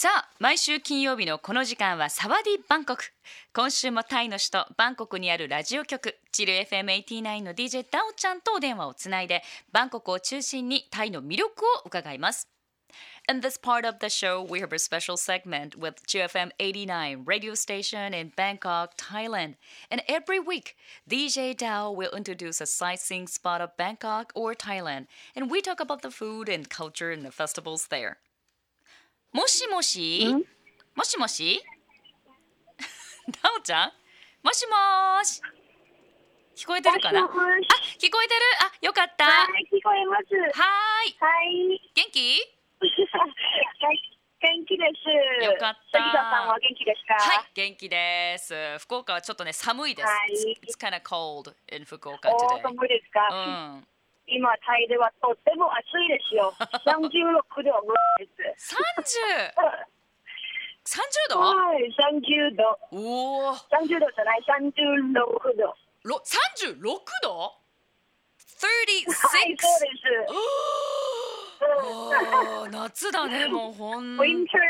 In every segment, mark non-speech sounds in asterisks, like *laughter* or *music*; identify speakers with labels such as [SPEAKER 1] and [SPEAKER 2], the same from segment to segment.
[SPEAKER 1] さあ毎週金曜日のこの時間はサワディバンコク今週もタイの首都バンコクにあるラジオ局チル FM89 の DJ ダオちゃんとお電話をつないでバンコクを中心にタイの魅力を伺います In this part of the show, we have a special segment with GFM 89 radio station in Bangkok, Thailand. And every week, DJ Dao will introduce a sightseeing spot of Bangkok or Thailand, and we talk about the food and culture and the festivals there. もしもし？もしもし？*laughs* ダオちゃん？もしもーし？聞こえてるかな？あ聞こえてる？あよかった。は
[SPEAKER 2] はい、聞こえます。
[SPEAKER 1] ーい。
[SPEAKER 2] はい。
[SPEAKER 1] 元気？*laughs*
[SPEAKER 2] 元気です。
[SPEAKER 1] よかった。
[SPEAKER 2] は元気ですか？
[SPEAKER 1] はい元気です。福岡はちょっとね寒いです、
[SPEAKER 2] はい。
[SPEAKER 1] It's, it's kind of cold in 福岡
[SPEAKER 2] 寒いですか？
[SPEAKER 1] うん
[SPEAKER 2] 今タイではとっても暑いですよ。三十六度ぐらいです。
[SPEAKER 1] 30 30度？
[SPEAKER 2] はい、三十度。
[SPEAKER 1] おお
[SPEAKER 2] 三十度じゃない、三十六度。
[SPEAKER 1] ろ36度 ?36、
[SPEAKER 2] はい、そうです。
[SPEAKER 1] 夏だね *laughs* もうほん
[SPEAKER 2] ウィンター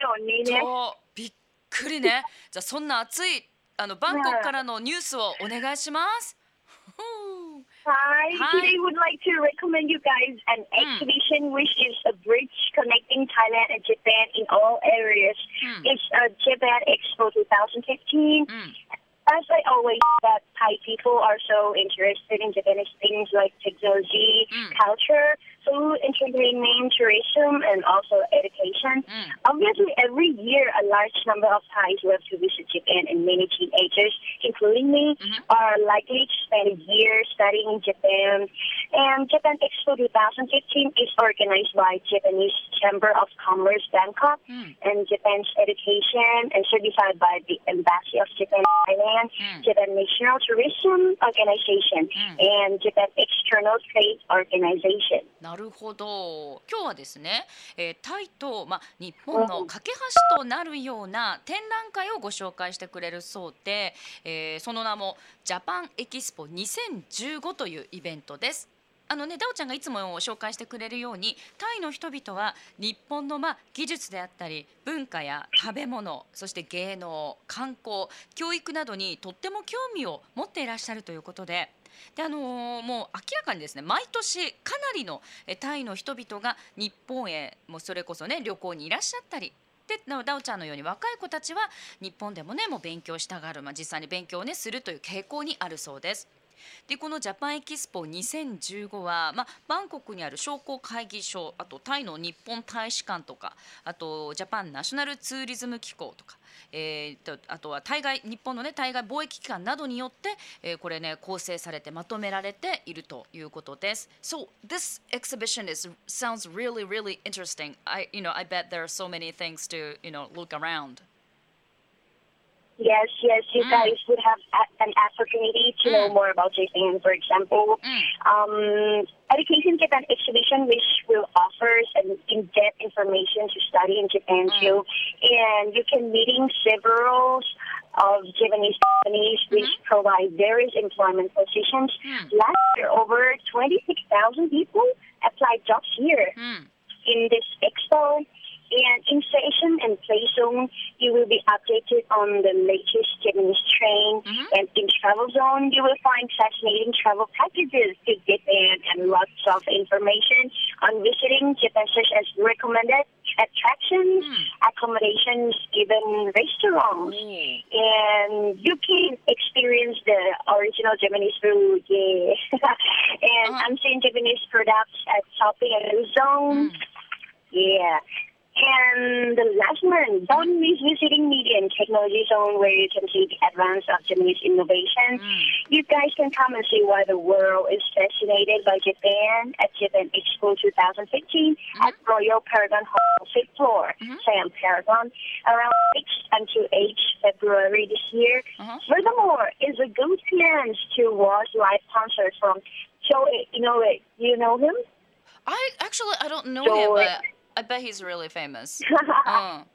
[SPEAKER 2] なのにね。
[SPEAKER 1] とびっくりねじゃあそんな暑いあのバンコクからのニュースをお願いします
[SPEAKER 2] Hi,
[SPEAKER 1] Hi.
[SPEAKER 2] today would like to recommend you guys an exhibition which is a bridge connecting Thailand and Japan in all areas.
[SPEAKER 1] Hmm.
[SPEAKER 2] It's a Japan Expo 2015.
[SPEAKER 1] うん
[SPEAKER 2] As I always that Thai people are so interested in Japanese things like technology,
[SPEAKER 1] Mm.
[SPEAKER 2] culture, food, entertainment, tourism, and also education.
[SPEAKER 1] Mm.
[SPEAKER 2] Obviously, every year a large number of Thais love to visit Japan, and many teenagers, including me,
[SPEAKER 1] Mhm.
[SPEAKER 2] are likely to spend a year studying in Japan. And Japan Expo 2015 is organized by Japanese Chamber of Commerce Bangkok
[SPEAKER 1] Mm.
[SPEAKER 2] and Japan's education and certified by the Embassy of Japan Thailand,
[SPEAKER 1] Mm.
[SPEAKER 2] Japan National Tourism Organization, and Japan External Trade Organization.
[SPEAKER 1] なるほど今日はですね、えータイと、まあ、日本の架け橋となるような展覧会をご紹介してくれるそうで、えーその名もジャパンエキスポ2015というイベントです。あのね、ダオちゃんがいつも紹介してくれるようにタイの人々は日本のまあ技術であったり文化や食べ物そして芸能観光教育などにとっても興味を持っていらっしゃるということでであのーもう明らかにですね毎年かなりのタイの人々が日本へもうそれこそね旅行にいらっしゃったりでダオちゃんのように若い子たちは日本でもねもう勉強したがる、まあ、実際に勉強をねするという傾向にあるそうです。でこのジャパンエキスポ2015は、まあ、バンコクにある商工会議所あとタイの日本大使館とかあとジャパンナショナルツーリズム機構とか、えーとあとは対外日本の、ね、対外貿易機関などによって、えーこれね構成されてまとめられているということです。So this exhibition is sounds really really interesting. I you know I bet there are so many things to you know look around.
[SPEAKER 2] Yes, yes, you
[SPEAKER 1] Mm.
[SPEAKER 2] guys would have a- an opportunity to know
[SPEAKER 1] Mm.
[SPEAKER 2] more about Japan. For example,
[SPEAKER 1] Mm.
[SPEAKER 2] um, Education Japan exhibition, which will offer an in-depth information to study in Japan
[SPEAKER 1] Mm.
[SPEAKER 2] too, and you can meeting several of Japanese companies which provide various employment positions.
[SPEAKER 1] Mm.
[SPEAKER 2] Last year, over 26,000 people applied jobs here
[SPEAKER 1] Mm.
[SPEAKER 2] in this expo. And in station and play zone, you will be updated on the latest Japanese train.
[SPEAKER 1] Mhm.
[SPEAKER 2] And in travel zone, you will find fascinating travel packages to Japan and lots of information on visiting Japan, such as recommended attractions,
[SPEAKER 1] Mm.
[SPEAKER 2] accommodations, even restaurants.
[SPEAKER 1] Oh.
[SPEAKER 2] And you can experience the original Japanese food, yeah. *laughs* and
[SPEAKER 1] Uh-huh.
[SPEAKER 2] unseen Japanese products at shopping and zone.
[SPEAKER 1] Mm.
[SPEAKER 2] Yeah. And the last one, don't miss visiting media and technology zone where you can see the advance of Japanese innovation.
[SPEAKER 1] Mm.
[SPEAKER 2] You guys can come and see why the world is fascinated by Japan at Japan Expo 2015 at Royal Paragon Hall, fifth floor,
[SPEAKER 1] Mhm.
[SPEAKER 2] Sam Paragon, around 6 until 8 February this year.
[SPEAKER 1] Uh-huh.
[SPEAKER 2] Furthermore, it's a good chance to watch live concert from Joe Inoue. Do you know him?
[SPEAKER 1] I actually I don't know
[SPEAKER 2] So
[SPEAKER 1] him, but I bet he's really famous. Uh, *laughs*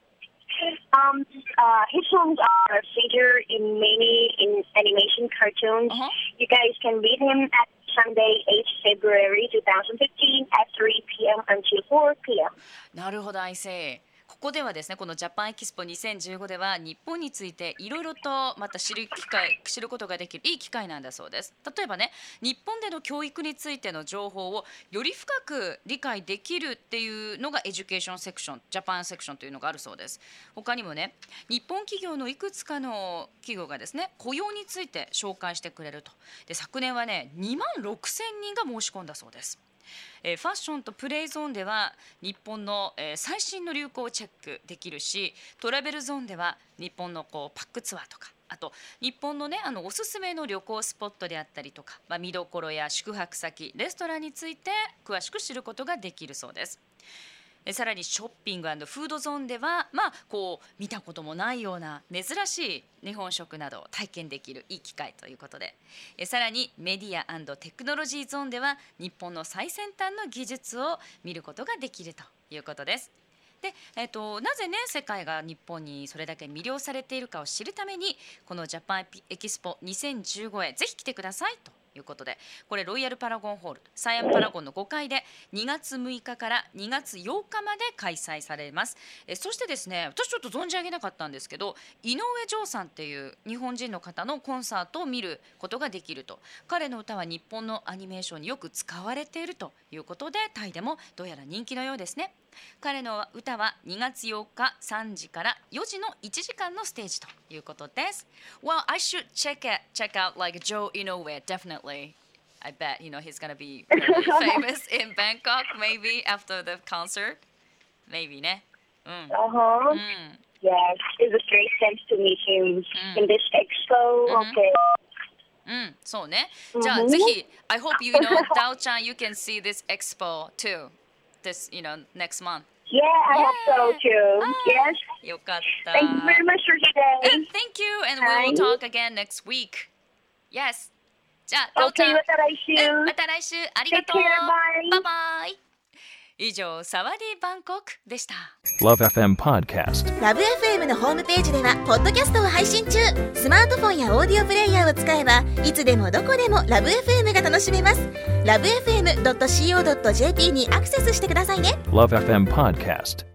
[SPEAKER 2] Um, uh, his songs are featured in many in animation cartoons.
[SPEAKER 1] uh-huh.
[SPEAKER 2] You guys can meet him at Sunday, 8 February 2015 at 3 p.m. until 4 p.m.
[SPEAKER 1] なるほど、I see. ここではですねこの Japan Expo 2015では日本についていろいろとまた知る機会知ることができるいい機会なんだそうです。例えばね日本での教育についての情報をより深く理解できるっていうのが education section Japan section というのがあるそうです。他にもね日本企業のいくつかの企業がですね雇用について紹介してくれると。で昨年はね2万6千人が申し込んだそうです。えー、ファッションとプレイゾーンでは日本の、えー、最新の流行をチェックできるしトラベルゾーンでは日本のこうパックツアーとかあと日本のねあのおすすめの旅行スポットであったりとか、まあ、見どころや宿泊先レストランについて詳しく知ることができるそうです。さらにショッピングフードゾーンでは、まあ、こう見たこともないような珍しい日本食などを体験できるいい機会ということでさらにメディアテクノロジーゾーンでは日本の最先端の技術を見ることができるということです。でえーと、なぜね世界が日本にそれだけ魅了されているかを知るためにこのジャパンエキスポ2015へぜひ来てくださいということでこれロイヤルパラゴンホールサイアンパラゴンの5階で2月6日から2月8日まで開催されます。えそしてですね私ちょっと存じ上げなかったんですけど井上譲さんっていう日本人の方のコンサートを見ることができると。彼の歌は日本のアニメーションによく使われているということでタイでもどうやら人気のようですね。彼の歌は2月8日3時から4時の1時間のステージということです Well, I should check it, check out like Joe Inoue, definitely I bet you know he's gonna be really famous in Bangkok maybe after the concert maybe ねうん
[SPEAKER 2] Uh-huh.
[SPEAKER 1] うん
[SPEAKER 2] Yes, it was great chance to meet him in this expo. Okay.
[SPEAKER 1] うん、そうね。
[SPEAKER 2] うん
[SPEAKER 1] じゃあぜひ、I hope you know, ダオちゃん、you can see this expo too. This, you know, next month.
[SPEAKER 2] Yeah, I hope so too. Yes.
[SPEAKER 1] よかった。
[SPEAKER 2] Thank you very much for today.
[SPEAKER 1] And thank you, and we will talk again next week. Yes. じゃあ、ダオちゃ
[SPEAKER 2] Okay,
[SPEAKER 1] ん、
[SPEAKER 2] また来週。
[SPEAKER 1] うんまた来週ありがとう。
[SPEAKER 2] Take care, bye.
[SPEAKER 1] バイバイ。 以上、サワディバンコクでした。
[SPEAKER 3] Love FM Podcast.
[SPEAKER 4] ラブ f m のホームページではポッドキャストを配信中スマートフォンやオーディオプレイヤーを使えばいつでもどこでもラブ f m が楽しめますラブ FM.co.jp にアクセスしてくださいね
[SPEAKER 3] Love FM Podcast.